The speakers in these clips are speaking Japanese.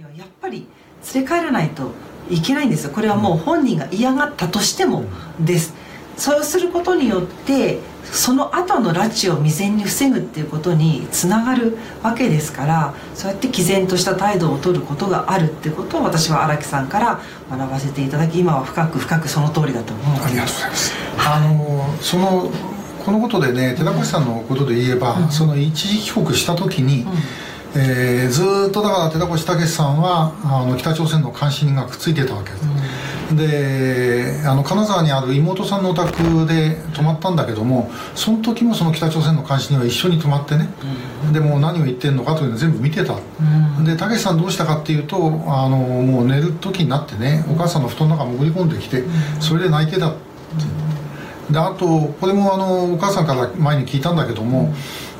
やっぱり連れ帰らないといけないんですよ。これはもう本人が嫌がったとしてもです。そうすることによってその後の拉致を未然に防ぐっていうことにつながるわけですからそうやって毅然とした態度を取ることがあるっていうことを私は荒木さんから学ばせていただき今は深く深くその通りだと思うありがとうございます。あのそのこのことでね寺越さんのことで言えば、うん、その一時帰国した時に、うんえー、ずっとだから寺越武さんはあの北朝鮮の監視人がくっついてたわけです、うん、であの金沢にある妹さんのお宅で泊まったんだけどもその時もその北朝鮮の監視人は一緒に泊まってね、うん、でも何を言ってるのかというのを全部見てた、うん、で武さんどうしたかっていうとあのもう寝る時になってねお母さんの布団の中潜り込んできてそれで泣いてたであとこれもあのお母さんから前に聞いたんだけども、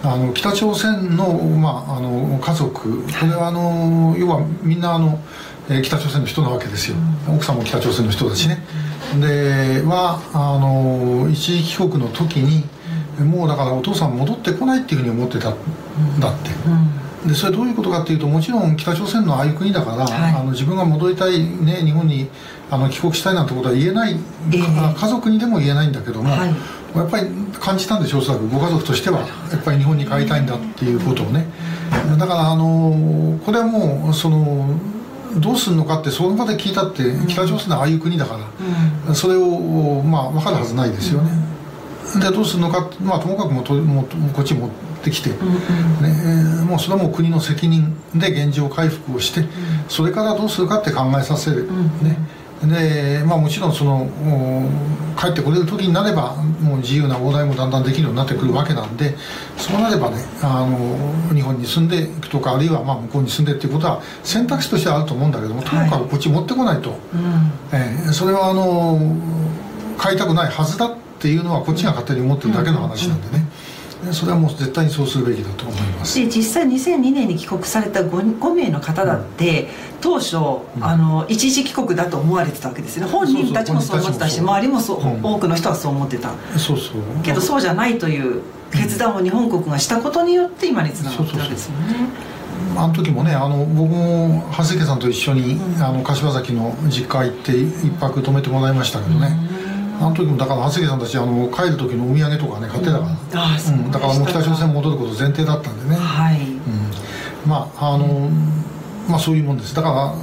あの北朝鮮の,、まあ、あの家族。これはあの要はみんなあの、えー、北朝鮮の人なわけですよ、うん、奥さんも北朝鮮の人だしね、うん、ではあの一時帰国の時に、うん、もうだからお父さん戻ってこないっていうふうに思ってたん。だって、でそれどういうことかっていうともちろん北朝鮮のああいう国だから、はい、あの自分が戻りたい、ね、日本にあの帰国したいなんてことは言えない、えー、家族にでも言えないんだけども、はいやっぱり感じたんでしょうご家族としてはやっぱり日本に帰りたいんだっていうことをね。だからあのこれはもうそのどうするのかってその場で聞いたって北朝鮮はああいう国だから、それをまあ分かるはずないですよね、でどうするのか、まあ、ともかくもともこっち持ってきて、ね、もうそれはもう国の責任で現状回復をしてそれからどうするかって考えさせる、ねで、まあ、もちろんその帰ってこれる時になればもう自由な往来もだんだんできるようになってくるわけなんでそうなればねあの日本に住んでいくとかあるいはまあ向こうに住んでっていうことは選択肢としてはあると思うんだけどもともかくこっち持ってこないと、はい、えー、それはあの買いたくないはずだっていうのはこっちが勝手に思ってるだけの話なんでね。うんうんそれはもう絶対にそうするべきだと思います。で実際2002年に帰国された 5, 5名の方だって、うん、当初、うん、あの一時帰国だと思われてたわけですね。本人たちもそう思ってたし周りもそう、うん、多くの人はそう思ってた。そうそう。けどそうじゃないという決断を日本国がしたことによって今につながってるわけですよね。あの時もねあの僕も長谷家さんと一緒に、あの柏崎の実家行って一泊泊めてもらいましたけどね、あの時もだから長谷さんたちあの帰る時のお土産とかね買ってたから、うん、だからもう北朝鮮戻ること前提だったんでね、はい。うん、まああの、まあそういうもんです。だか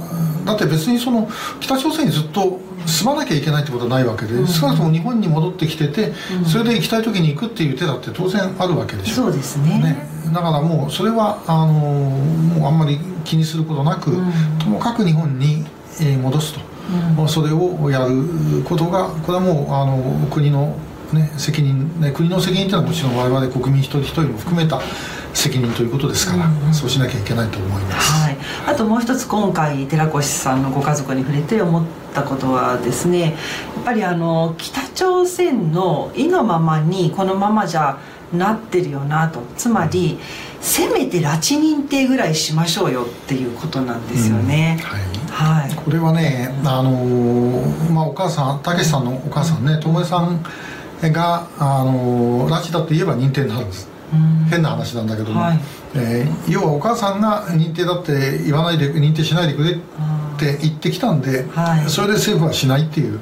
らだって別にその北朝鮮にずっと住まなきゃいけないってことはないわけで、うん、少なくとも日本に戻ってきてて、うん、それで行きたい時に行くっていう手だって当然あるわけでしょ。そうですね、ね、だからもうそれはあのもうあんまり気にすることなく、ともかく日本に戻すとうん、それをやることがこれはもうあの国の、ね、責任、ね、国の責任というのはもちろん我々国民一人一人も含めた責任ということですから、うん、そうしなきゃいけないと思います、はい、あともう一つ今回寺越さんのご家族に触れて思ったことはですねやっぱりあの北朝鮮の意のままにこのままじゃなってるよなと。つまりせめて拉致認定ぐらいしましょうよっていうことなんですよね、うん、はい。はい、これはね、あのまあ、お母さんたけしさんのお母さんねともえさんが、あの拉致だと言えば認定になるんです、変な話なんだけども、はい、えー、要はお母さんが認定だって言わないで認定しないでくれって言ってきたんで、はい、それで政府はしないっていう。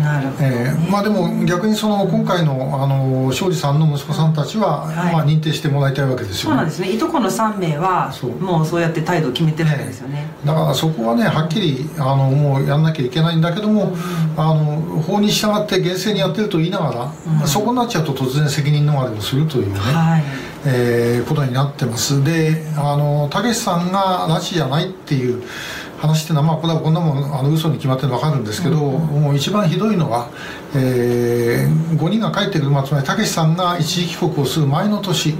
なるほど、ね、え。ー、まあでも逆にその今回のあの庄司さんの息子さんたちは、はい、まあ認定してもらいたいわけですよ、ね、そうなんですね。いとこの3名はもうそうやって態度を決めてるわけですよね、えー、だからそこはねはっきりあのもうやんなきゃいけないんだけども、うん、あの法に従って厳正にやってると言いながら、うん、そこになっちゃうと突然責任逃れをするというね、はい。えー、ことになってます。であのたけしさんが拉致じゃないっていう話っていうのは、まあ、これはこんなもんあの嘘に決まってるの分かるんですけど、うん、もう一番ひどいのは、えー、5人が帰ってくる、まあ、つまりたけしさんが一時帰国をする前の年、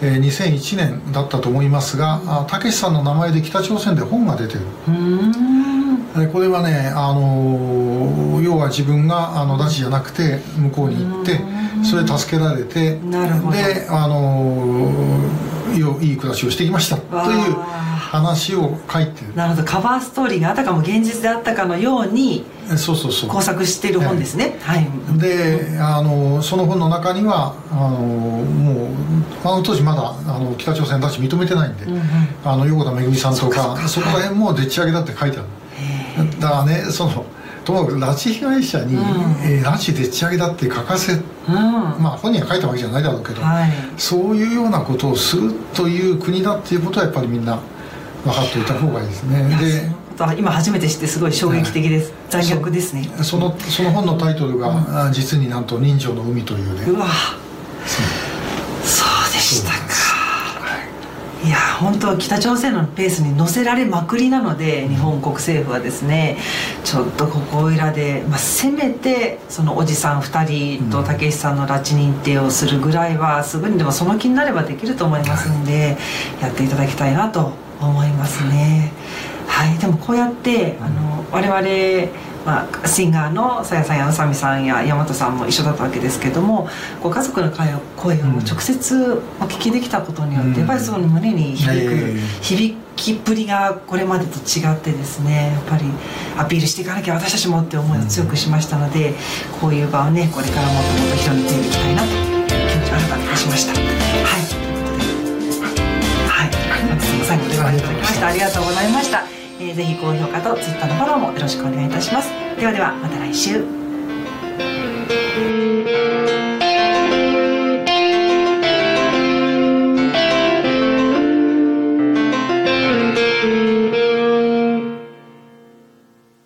えー、2001年だったと思いますがたけしさんの名前で北朝鮮で本が出てる。これはね、あの要は自分があの拉致じゃなくて向こうに行ってそれで助けられてで、あのいい暮らしをしてきましたという話を書いてる。なるほど。カバーストーリーがあたかも現実であったかのようにそうそうそう。工作している本ですね、はい。であのその本の中にはあのもうあの当時まだあの北朝鮮拉致認めてないんで、うんうん。あの横田めぐみさんとかそこら辺もでっち上げだって書いてある。だからねそのともかく拉致被害者に、うん。えー拉致でっち上げだって書かせうん。まあ本人が書いたわけじゃないだろうけど、はい。そういうようなことをするという国だっていうことはやっぱりみんな分かっておいた方がいいですね。で今初めて知ってすごい衝撃的です、残虐ですね。そのその本のタイトルが、あ実になんと「人情の海」というね。うわいや本当は北朝鮮のペースに乗せられまくりなので日本国政府はですねちょっとここいらで、まあ、せめてそのおじさん2人とたけしさんの拉致認定をするぐらいはすぐにでもその気になればできると思いますんで、やっていただきたいなと思いますね。はい、でもこうやってあの我々、まあ、シンガーのさやさんや宇佐美さんや大和さんも一緒だったわけですけどもご家族の声を声を直接お聞きできたことによって、うん。やっぱりその胸に響く、ええ。響きっぷりがこれまでと違ってですねやっぱりアピールしていかなきゃ私たちもって思いを強くしましたので、こういう場をねこれからもっともっと広めていきたいなという気持ちを新たにしました。はい。はい、最後までご覧いただきましてありがとうぜひ高評価とツイッターのフォローもよろしくお願いいたします。ではではまた来週。